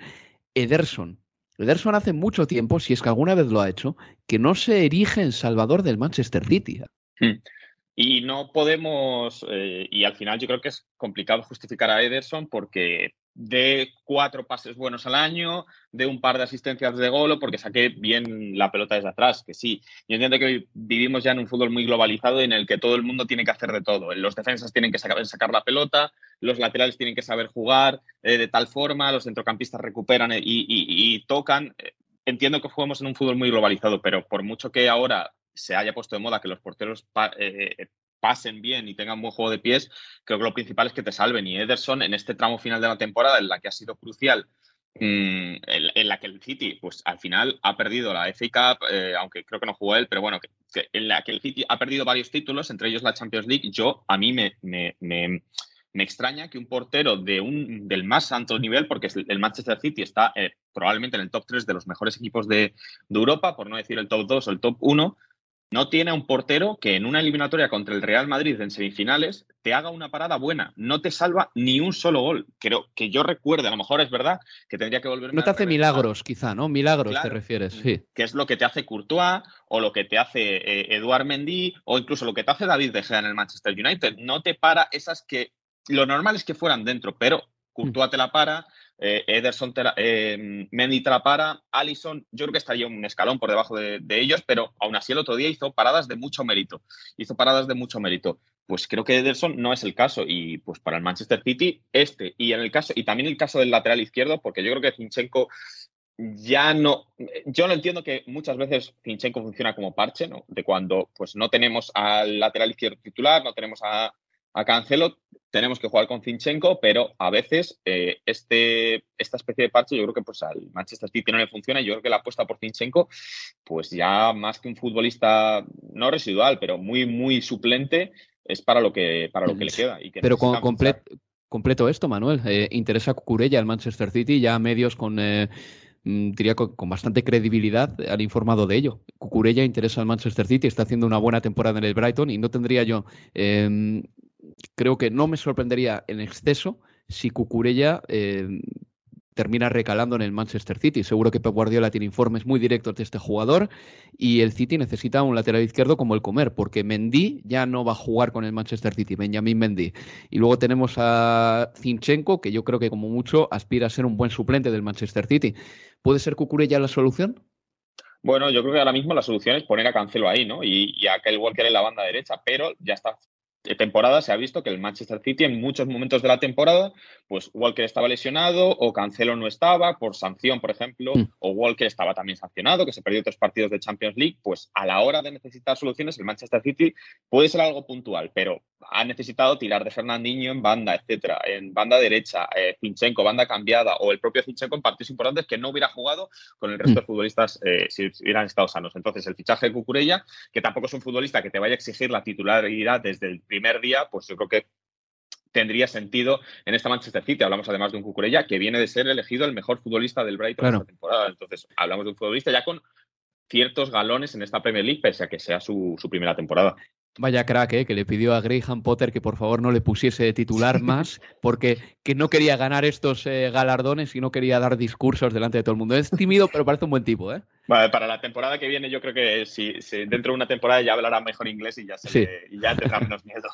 Ederson. Ederson hace mucho tiempo, si es que alguna vez lo ha hecho, que no se erige en salvador del Manchester City. Hmm. Y no podemos, eh, y al final yo creo que es complicado justificar a Ederson porque de cuatro pases buenos al año, de un par de asistencias de gol o porque saque bien la pelota desde atrás, que sí. Yo entiendo que vivimos ya en un fútbol muy globalizado en el que todo el mundo tiene que hacer de todo. Los defensas tienen que saber sacar la pelota, los laterales tienen que saber jugar eh, de tal forma, los centrocampistas recuperan y, y tocan. Entiendo que jugamos en un fútbol muy globalizado, pero por mucho que ahora se haya puesto de moda que los porteros eh, pasen bien y tengan buen juego de pies, creo que lo principal es que te salven. Y Ederson, en este tramo final de la temporada, en la que ha sido crucial, mm, en, la que el City, pues al final ha perdido la FA Cup, eh, aunque creo que no jugó él, pero bueno, en la que el City ha perdido varios títulos, entre ellos la Champions League, yo, a mí me, me, me, extraña que un portero de un, del más alto nivel, porque el Manchester City está eh, probablemente en el top 3 de los mejores equipos de, de Europa, por no decir el top 2 o el top 1, no tiene un portero que en una eliminatoria contra el Real Madrid en semifinales te haga una parada buena, no te salva ni un solo gol. Creo que yo recuerde, a lo mejor es verdad que tendría que volver. No te hace milagros, quizá, ¿no? Milagros te refieres, sí. Que es lo que te hace Courtois o lo que te hace eh, Eduard Mendy o incluso lo que te hace David De Gea en el Manchester United. No te para esas que lo normal es que fueran dentro, pero Courtois te la para, eh, Ederson, eh, Mendy te la para, Allison, yo creo que estaría un escalón por debajo de, ellos, pero aún así el otro día hizo paradas de mucho mérito. Hizo paradas de mucho mérito. Pues creo que Ederson no es el caso. Y pues para el Manchester City, este. Y en el caso, y también el caso del lateral izquierdo, porque yo creo que Zinchenko ya no. Yo lo entiendo que muchas veces Zinchenko funciona como parche, ¿no? De cuando pues no tenemos al lateral izquierdo titular, no tenemos a, a Cancelo, tenemos que jugar con Zinchenko, pero a veces eh, este, esta especie de parche yo creo que pues al Manchester City no le funciona yo creo que la apuesta por Zinchenko, pues ya más que un futbolista no residual, pero muy, muy suplente, es para lo que, para lo que le queda. Y pero con, completo esto, Manuel. Eh, interesa Cucurella al Manchester City, ya medios con... Eh, mm, diría con, bastante credibilidad, han informado de ello. Cucurella interesa al Manchester City, está haciendo una buena temporada en el Brighton y no tendría yo em, creo que no me sorprendería en exceso si Cucurella eh, termina recalando en el Manchester City. Seguro que Pep Guardiola tiene informes muy directos de este jugador y el City necesita un lateral izquierdo como el Comer, porque Mendy ya no va a jugar con el Manchester City, Benjamin Mendy. Y luego tenemos a Zinchenko, que yo creo que como mucho aspira a ser un buen suplente del Manchester City. ¿Puede ser Cucurella la solución? Bueno, yo creo que ahora mismo la solución es poner a Cancelo ahí, ¿no? Y, y a Kyle Walker en la banda derecha, pero ya está temporada se ha visto que el Manchester City en muchos momentos de la temporada, pues Walker estaba lesionado o Cancelo no estaba por sanción, por ejemplo, mm. o Walker estaba también sancionado, que se perdió tres partidos de Champions League, pues a la hora de necesitar soluciones, el Manchester City puede ser algo puntual, pero ha necesitado tirar de Fernandinho en banda, etcétera, en banda derecha, eh, Zinchenko, banda cambiada, o el propio Zinchenko en partidos importantes que no hubiera jugado con el resto de mm. futbolistas eh, si hubieran estado sanos. Entonces, el fichaje de Cucurella, que tampoco es un futbolista que te vaya a exigir la titularidad desde el primer día, pues yo creo que tendría sentido en esta Manchester City. Hablamos además de un Cucurella que viene de ser elegido el mejor futbolista del Brighton esta temporada. Entonces, hablamos de un futbolista ya con ciertos galones en esta Premier League, pese a que sea su, su primera temporada. Vaya crack, ¿eh? que le pidió a Graham Potter que por favor no le pusiese titular más, porque que no quería ganar estos eh, galardones y no quería dar discursos delante de todo el mundo. Es tímido, pero parece un buen tipo. ¿eh? para la temporada que viene yo creo que si, dentro de una temporada ya hablará mejor inglés y ya, y ya tendrá menos miedo.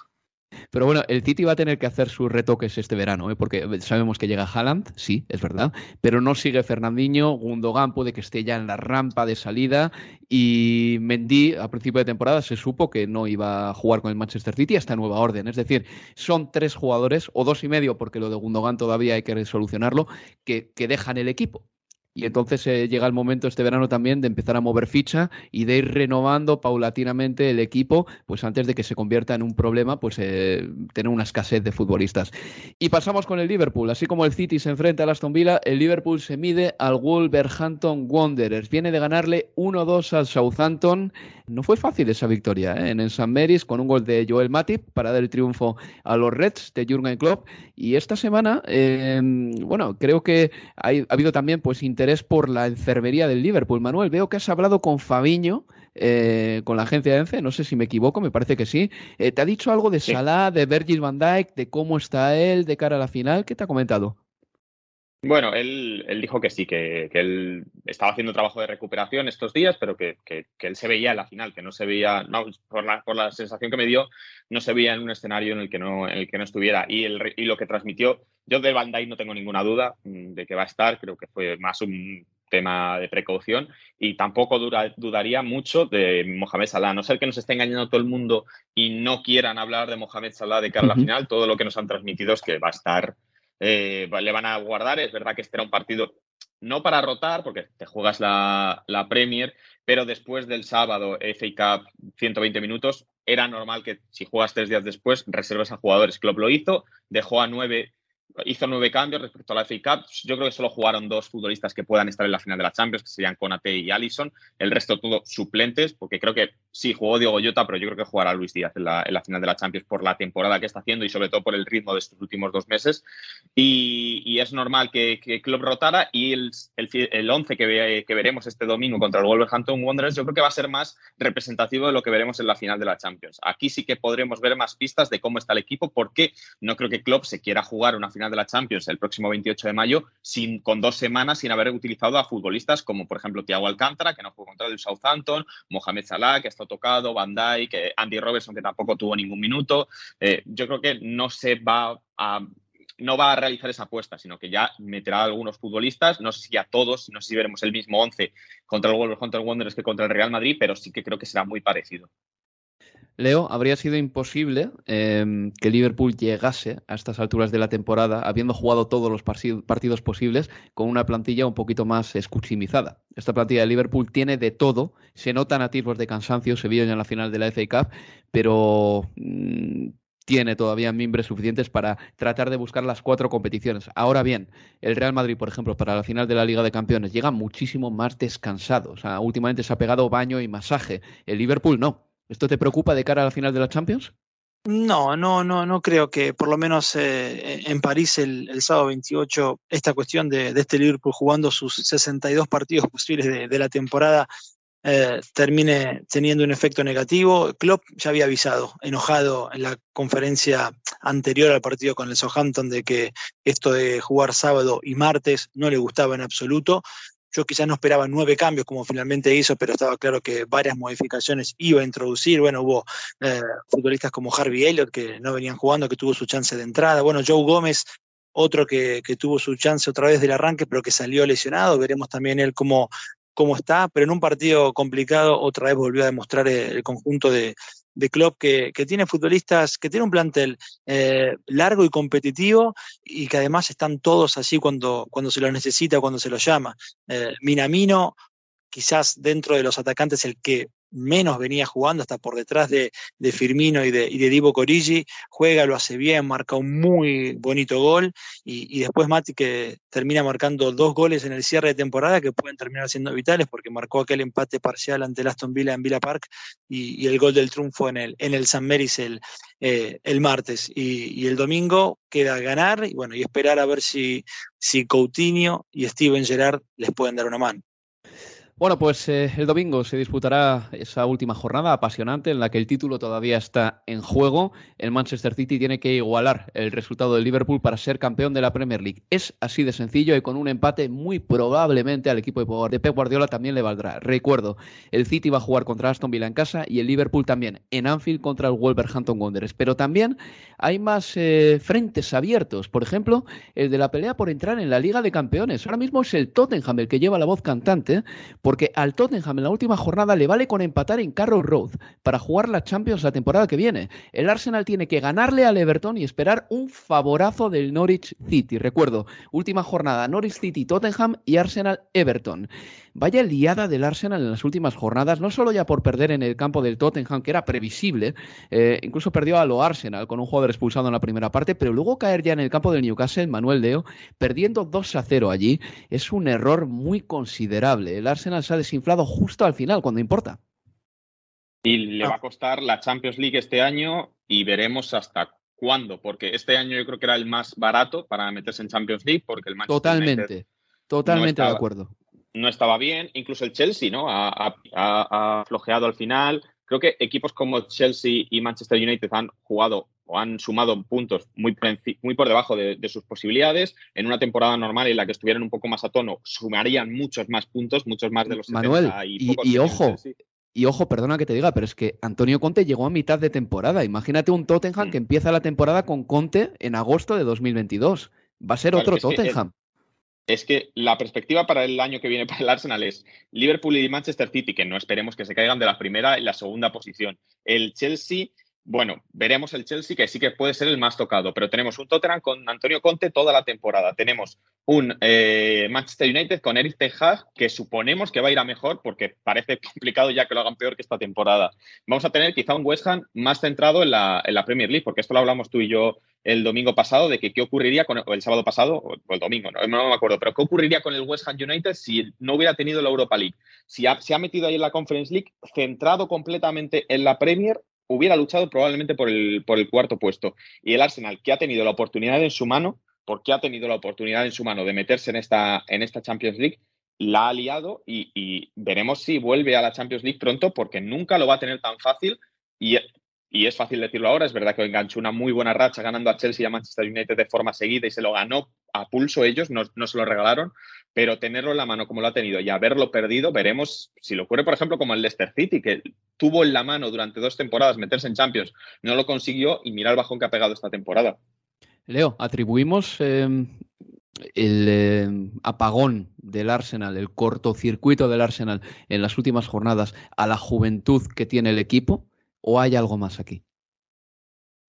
Pero bueno, el City va a tener que hacer sus retoques este verano, ¿eh? porque sabemos que llega Haaland, sí, es verdad, pero no sigue Fernandinho, Gundogan puede que esté ya en la rampa de salida y Mendy a principio de temporada se supo que no iba a jugar con el Manchester City hasta nueva orden. Es decir, son tres jugadores o dos y medio, porque lo de Gundogan todavía hay que solucionarlo, que, que dejan el equipo. Y entonces eh, llega el momento este verano también de empezar a mover ficha y de ir renovando paulatinamente el equipo, pues antes de que se convierta en un problema, pues eh, tener una escasez de futbolistas. Y pasamos con el Liverpool, así como el City se enfrenta al Aston Villa, el Liverpool se mide al Wolverhampton Wanderers, viene de ganarle 1-2 al Southampton. No fue fácil esa victoria ¿eh? en el St. Mary's con un gol de Joel Matip para dar el triunfo a los Reds de Jurgen Klopp. Y esta semana, bueno, creo que ha habido también pues por la enfermería del Liverpool. Manuel, veo que has hablado con Fabiño, eh, con la agencia de ENCE, no sé si me equivoco, me parece que sí. Eh, ¿Te ha dicho algo de Salah, de Virgil van Dijk, de cómo está él de cara a la final? ¿Qué te ha comentado? Bueno, él, dijo que sí, que, él estaba haciendo trabajo de recuperación estos días, pero que, él se veía en la final, que no se veía, por, la, por, la, sensación que me dio, no se veía en un escenario en el que no, en el que no estuviera. Y, el, y lo que transmitió, yo de Dijk no tengo ninguna duda mm, de que va a estar, creo que fue más un tema de precaución y tampoco dudaría mucho de Mohamed Salah, a no ser que nos esté engañando todo el mundo y no quieran hablar de Mohamed Salah de cara a la final, todo lo que nos han transmitido es que va a estar eh, le van a guardar. Es verdad que este era un partido no para rotar, porque te juegas la, Premier, pero después del sábado FA Cup 120 minutos, era normal que si juegas tres días después, reserves a jugadores. Klopp lo hizo, dejó a nueve hizo nueve cambios respecto a la FA Cup. Yo creo que solo jugaron dos futbolistas que puedan estar en la final de la Champions, que serían Conate y Allison. El resto todo suplentes, porque creo que sí, jugó Diego Llota, pero yo creo que jugará Luis Díaz en la, final de la Champions por la temporada que está haciendo y sobre todo por el ritmo de estos últimos dos meses. Y, es normal que, que Club rotara y el, el, 11 que, que veremos este domingo contra el Wolverhampton Wanderers yo creo que va a ser más representativo de lo que veremos en la final de la Champions. Aquí sí que podremos ver más pistas de cómo está el equipo, porque no creo que Klopp se quiera jugar una final de la Champions el próximo 28 de mayo sin, con dos semanas sin haber utilizado a futbolistas como, por ejemplo, Thiago Alcántara, que no jugó contra el Southampton, Mohamed Salah, que estado tocado, Van Dijk, Andy Robertson, que tampoco tuvo ningún minuto. Eh, yo creo que no se va a no va a realizar esa apuesta, sino que ya meterá a algunos futbolistas, no sé si a todos, no sé si veremos el mismo 11 contra el Wolverhampton Wanderers que contra el Real Madrid, pero sí que creo que será muy parecido. Leo, habría sido imposible em, que Liverpool llegase a estas alturas de la temporada, habiendo jugado todos los partidos posibles, con una plantilla un poquito más escuchimizada. Esta plantilla de Liverpool tiene de todo, se notan atisbos de cansancio, se vio ya en la final de la FA Cup, pero mm, tiene todavía mimbres suficientes para tratar de buscar las cuatro competiciones. Ahora bien, el Real Madrid, por ejemplo, para la final de la Liga de Campeones, llega muchísimo más descansado. O sea, últimamente se ha pegado baño y masaje. El Liverpool no ¿Esto te preocupa de cara a la final de la Champions? No, no, no, no creo que por lo menos eh, en París el, sábado 28 esta cuestión de, este Liverpool jugando sus 62 partidos posibles de, la temporada eh, termine teniendo un efecto negativo. Klopp ya había avisado, enojado en la conferencia anterior al partido con el Southampton de que esto de jugar sábado y martes no le gustaba en absoluto. Yo quizás no esperaba nueve cambios como finalmente hizo, pero estaba claro que varias modificaciones iba a introducir. Bueno, hubo eh, futbolistas como Harvey Elliott que no venían jugando, que tuvo su chance de entrada. Bueno, Joe Gómez, otro que, tuvo su chance otra vez del arranque, pero que salió lesionado. Veremos también él cómo, cómo está, pero en un partido complicado otra vez volvió a demostrar el conjunto de, de club que, tiene futbolistas, que tiene un plantel eh, largo y competitivo y que además están todos así cuando, cuando se los necesita, cuando se los llama. Eh, Minamino, quizás dentro de los atacantes el que menos venía jugando, hasta por detrás de, Firmino y de, Divo Corigi, juega, lo hace bien, marca un muy bonito gol, y, después Mati que termina marcando dos goles en el cierre de temporada que pueden terminar siendo vitales, porque marcó aquel empate parcial ante el Aston Villa en Villa Park y, el gol del triunfo en el, en el San Meris el, eh, el martes. Y, el domingo queda ganar y bueno, y esperar a ver si, si Coutinho y Steven Gerrard les pueden dar una mano. Bueno, pues eh, el domingo se disputará esa última jornada apasionante en la que el título todavía está en juego. El Manchester City tiene que igualar el resultado del Liverpool para ser campeón de la Premier League. Es así de sencillo y con un empate muy probablemente al equipo de Pep Guardiola también le valdrá. Recuerdo, el City va a jugar contra Aston Villa en casa y el Liverpool también en Anfield contra el Wolverhampton Wanderers. Pero también hay más eh, frentes abiertos. Por ejemplo, el de la pelea por entrar en la Liga de Campeones. Ahora mismo es el Tottenham el que lleva la voz cantante porque al Tottenham en la última jornada le vale con empatar en Carroll Road para jugar la Champions la temporada que viene. El Arsenal tiene que ganarle al Everton y esperar un favorazo del Norwich City. Recuerdo, última jornada, Norwich City, Tottenham y Arsenal Everton. Vaya liada del Arsenal en las últimas jornadas, no solo ya por perder en el campo del Tottenham, que era previsible, eh, incluso perdió a lo Arsenal con un jugador expulsado en la primera parte, pero luego caer ya en el campo del Newcastle, Manuel Leo, perdiendo 2 a 0 allí, es un error muy considerable. El Arsenal se ha desinflado justo al final, cuando importa. Y le va a costar la Champions League este año y veremos hasta cuándo, porque este año yo creo que era el más barato para meterse en Champions League, porque el Manchester Totalmente, totalmente de acuerdo no estaba bien. Incluso el Chelsea, ¿no? Ha, flojeado al final. Creo que equipos como Chelsea y Manchester United han jugado o han sumado puntos muy por, muy por debajo de, sus posibilidades. En una temporada normal en la que estuvieran un poco más a tono, sumarían muchos más puntos, muchos más de los Manuel, y, ojo, y ojo, perdona que te diga, pero es que Antonio Conte llegó a mitad de temporada. Imagínate un Tottenham mm. que empieza la temporada con Conte en agosto de 2022. Va a ser otro Tottenham es que la perspectiva para el año que viene para el Arsenal es Liverpool y Manchester City, que no esperemos que se caigan de la primera y la segunda posición. El Chelsea bueno, veremos el Chelsea, que sí que puede ser el más tocado, pero tenemos un Tottenham con Antonio Conte toda la temporada. Tenemos un eh, Manchester United con Eric Ten Hag, que suponemos que va a ir a mejor, porque parece complicado ya que lo hagan peor que esta temporada. Vamos a tener quizá un West Ham más centrado en la, Premier League, porque esto lo hablamos tú y yo el domingo pasado, de que qué ocurriría con el sábado pasado, o el domingo, no, me acuerdo, pero qué ocurriría con el West Ham United si no hubiera tenido la Europa League. Si se ha metido ahí en la Conference League, centrado completamente en la Premier hubiera luchado probablemente por el, por el cuarto puesto. Y el Arsenal, que ha tenido la oportunidad en su mano, porque ha tenido la oportunidad en su mano de meterse en esta, en esta Champions League, la ha liado y, veremos si vuelve a la Champions League pronto, porque nunca lo va a tener tan fácil. Y, y es fácil decirlo ahora, es verdad que enganchó una muy buena racha ganando a Chelsea y a Manchester United de forma seguida y se lo ganó a pulso ellos, no, se lo regalaron, pero tenerlo en la mano como lo ha tenido y haberlo perdido, veremos si lo ocurre, por ejemplo, como el Leicester City, que tuvo en la mano durante dos temporadas meterse en Champions, no lo consiguió y mira el bajón que ha pegado esta temporada. Leo, atribuimos em, el em, apagón del Arsenal, el cortocircuito del Arsenal en las últimas jornadas a la juventud que tiene el equipo o hay algo más aquí?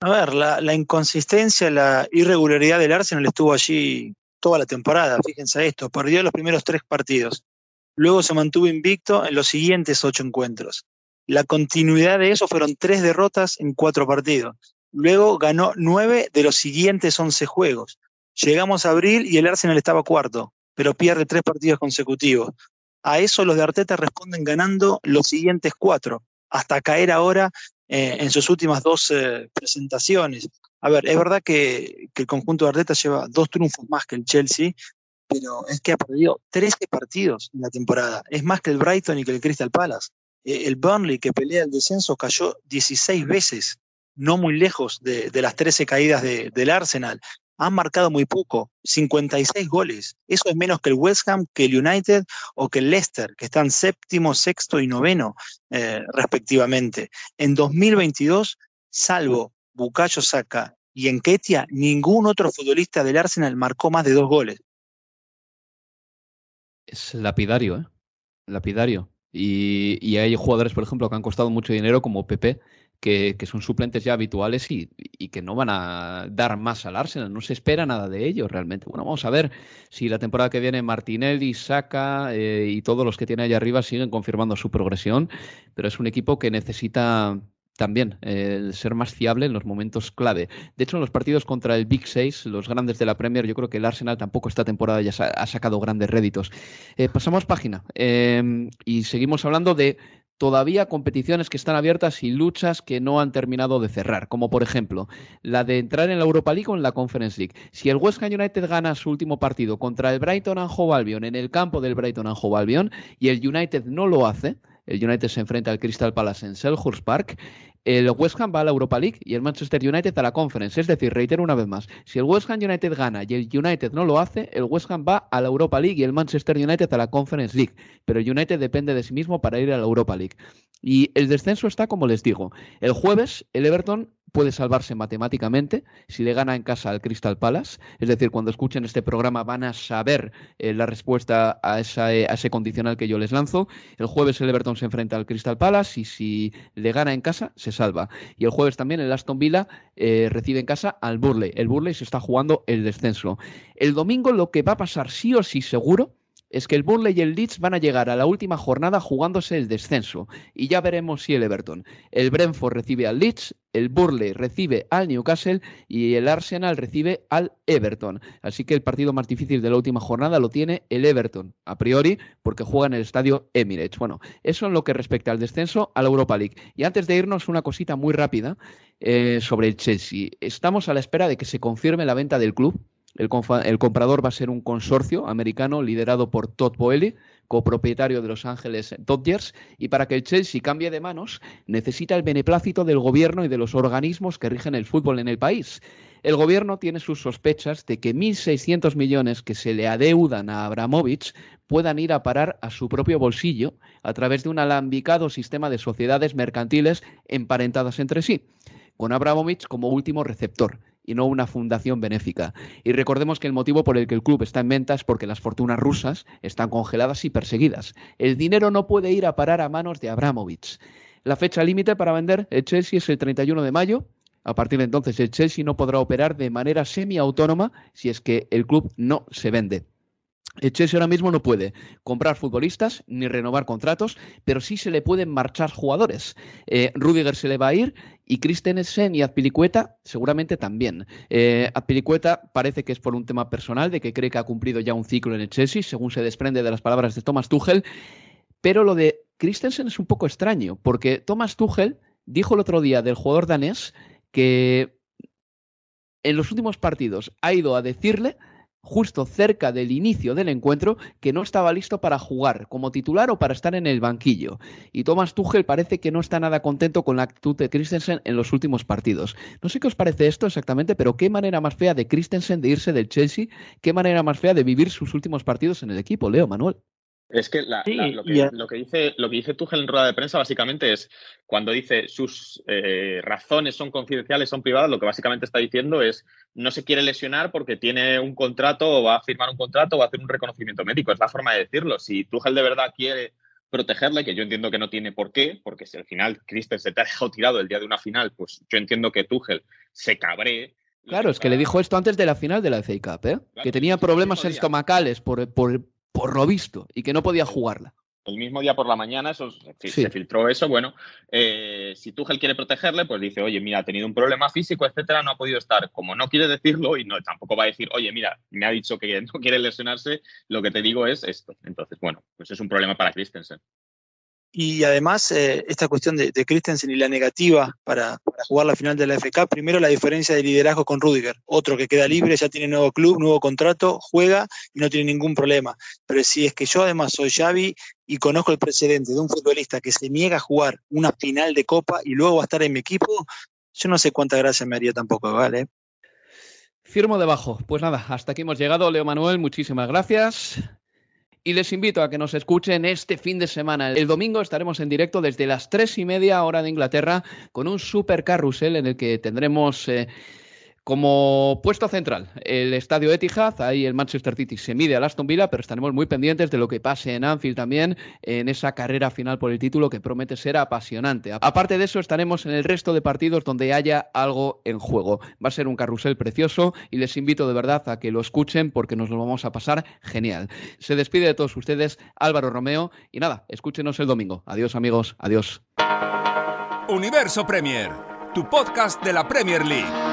A ver, la, inconsistencia, la irregularidad del Arsenal estuvo allí toda la temporada. Fíjense esto, perdió los primeros tres partidos. Luego se mantuvo invicto en los siguientes ocho encuentros. La continuidad de eso fueron tres derrotas en cuatro partidos. Luego ganó nueve de los siguientes once juegos. Llegamos a abril y el Arsenal estaba cuarto, pero pierde tres partidos consecutivos. A eso los de Arteta responden ganando los siguientes cuatro, hasta caer ahora eh, en sus últimas dos eh, presentaciones. A ver, es verdad que, el conjunto de Arteta lleva dos triunfos más que el Chelsea, pero es que ha perdido 13 partidos en la temporada. Es más que el Brighton y que el Crystal Palace. Eh, el Burnley, que pelea el descenso, cayó 16 veces, no muy lejos de, las 13 caídas del Arsenal. Han marcado muy poco, 56 goles. Eso es menos que el West Ham, que el United o que el Leicester, que están séptimo, sexto y noveno, eh, respectivamente. En 2022, salvo Bukayo Saka y en Ketia, ningún otro futbolista del Arsenal marcó más de dos goles. Es lapidario, ¿eh? Lapidario. Y, hay jugadores, por ejemplo, que han costado mucho dinero, como Pepe, que, son suplentes ya habituales y, que no van a dar más al Arsenal. No se espera nada de ellos realmente. Bueno, vamos a ver si la temporada que viene Martinelli, Saka eh, y todos los que tiene allá arriba siguen confirmando su progresión. Pero es un equipo que necesita también el ser más fiable en los momentos clave. De hecho, en los partidos contra el Big Six, los grandes de la Premier, yo creo que el Arsenal tampoco esta temporada ya ha sacado grandes réditos. Eh, pasamos página y seguimos hablando de todavía competiciones que están abiertas y luchas que no han terminado de cerrar, como por ejemplo la de entrar en la Europa League o en la Conference League. Si el West Ham United gana su último partido contra el Brighton and Hove Albion en el campo del Brighton and Hove Albion y el United no lo hace, el United se enfrenta al Crystal Palace en Selhurst Park. El West Ham va a la Europa League y el Manchester United a la Conference. Es decir, reitero una vez más, si el West Ham United gana y el United no lo hace, el West Ham va a la Europa League y el Manchester United a la Conference League. Pero el United depende de sí mismo para ir a la Europa League. Y el descenso está como les digo. El jueves el Everton puede salvarse matemáticamente si le gana en casa al Crystal Palace. Es decir, cuando escuchen este programa van a saber eh, la respuesta a, eh, a, ese condicional que yo les lanzo. El jueves el Everton se enfrenta al Crystal Palace y si le gana en casa, se salva. Y el jueves también el Aston Villa eh, recibe en casa al Burley. El Burley se está jugando el descenso. El domingo lo que va a pasar sí o sí seguro es que el Burnley y el Leeds van a llegar a la última jornada jugándose el descenso. Y ya veremos si el Everton. El Brentford recibe al Leeds, el Burnley recibe al Newcastle y el Arsenal recibe al Everton. Así que el partido más difícil de la última jornada lo tiene el Everton, a priori, porque juega en el estadio Emirates. Bueno, eso en lo que respecta al descenso a la Europa League. Y antes de irnos, una cosita muy rápida eh, sobre el Chelsea. Estamos a la espera de que se confirme la venta del club el, comprador va a ser un consorcio americano liderado por Todd Boehly, copropietario de Los Ángeles Dodgers, y para que el Chelsea cambie de manos necesita el beneplácito del gobierno y de los organismos que rigen el fútbol en el país. El gobierno tiene sus sospechas de que 1.600 millones que se le adeudan a Abramovich puedan ir a parar a su propio bolsillo a través de un alambicado sistema de sociedades mercantiles emparentadas entre sí, con Abramovich como último receptor y no una fundación benéfica. Y recordemos que el motivo por el que el club está en venta es porque las fortunas rusas están congeladas y perseguidas. El dinero no puede ir a parar a manos de Abramovich. La fecha límite para vender el Chelsea es el 31 de mayo. A partir de entonces el Chelsea no podrá operar de manera semiautónoma si es que el club no se vende. El Chelsea ahora mismo no puede comprar futbolistas ni renovar contratos, pero sí se le pueden marchar jugadores. Eh, Rudiger se le va a ir y Christensen y Azpilicueta seguramente también. Eh, Azpilicueta parece que es por un tema personal, de que cree que ha cumplido ya un ciclo en el Chelsea, según se desprende de las palabras de Thomas Tuchel. Pero lo de Christensen es un poco extraño, porque Thomas Tuchel dijo el otro día del jugador danés que en los últimos partidos ha ido a decirle justo cerca del inicio del encuentro que no estaba listo para jugar como titular o para estar en el banquillo. Y Thomas Tuchel parece que no está nada contento con la actitud de Christensen en los últimos partidos. No sé qué os parece esto exactamente, pero qué manera más fea de Christensen de irse del Chelsea, qué manera más fea de vivir sus últimos partidos en el equipo, Leo Manuel. Es que, lo, que dice, lo que dice Tuchel en rueda de prensa básicamente es cuando dice sus eh, razones son confidenciales, son privadas, lo que básicamente está diciendo es no se quiere lesionar porque tiene un contrato o va a firmar un contrato o va a hacer un reconocimiento médico. Es la forma de decirlo. Si Tuchel de verdad quiere protegerle, que yo entiendo que no tiene por qué, porque si al final Christen se te ha dejado tirado el día de una final, pues yo entiendo que Tuchel se cabree. Claro, es que le dijo esto antes de la final de la FA Cup, ¿eh? que tenía problemas estomacales por, por, por lo visto, y que no podía jugarla. El mismo día por la mañana eso, se filtró eso. Bueno, eh, si Tuchel quiere protegerle, pues dice, oye, mira, ha tenido un problema físico, etcétera, no ha podido estar. Como no quiere decirlo y no tampoco va a decir, oye, mira, me ha dicho que no quiere lesionarse, lo que te digo es esto. Entonces, bueno, pues es un problema para Christensen. Y además, eh, esta cuestión de, Christensen y la negativa para, jugar la final de la FK, primero la diferencia de liderazgo con Rudiger, otro que queda libre, ya tiene nuevo club, nuevo contrato, juega y no tiene ningún problema. Pero si es que yo además soy Xavi y conozco el precedente de un futbolista que se niega a jugar una final de Copa y luego va a estar en mi equipo, yo no sé cuánta gracia me haría tampoco, ¿vale? Firmo debajo. Pues nada, hasta aquí hemos llegado. Leo Manuel, muchísimas gracias. Y les invito a que nos escuchen este fin de semana. El domingo estaremos en directo desde las tres y media hora de Inglaterra con un super carrusel en el que tendremos eh, como puesto central, el estadio Etihad, ahí el Manchester City se mide al Aston Villa, pero estaremos muy pendientes de lo que pase en Anfield también, en esa carrera final por el título que promete ser apasionante. Aparte de eso, estaremos en el resto de partidos donde haya algo en juego. Va a ser un carrusel precioso y les invito de verdad a que lo escuchen porque nos lo vamos a pasar genial. Se despide de todos ustedes Álvaro Romeo y nada, escúchenos el domingo. Adiós amigos, adiós. Universo Premier, tu podcast de la Premier League.